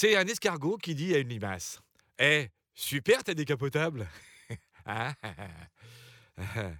C'est un escargot qui dit à une limace Eh, super ta décapotable! Ah, ah, ah,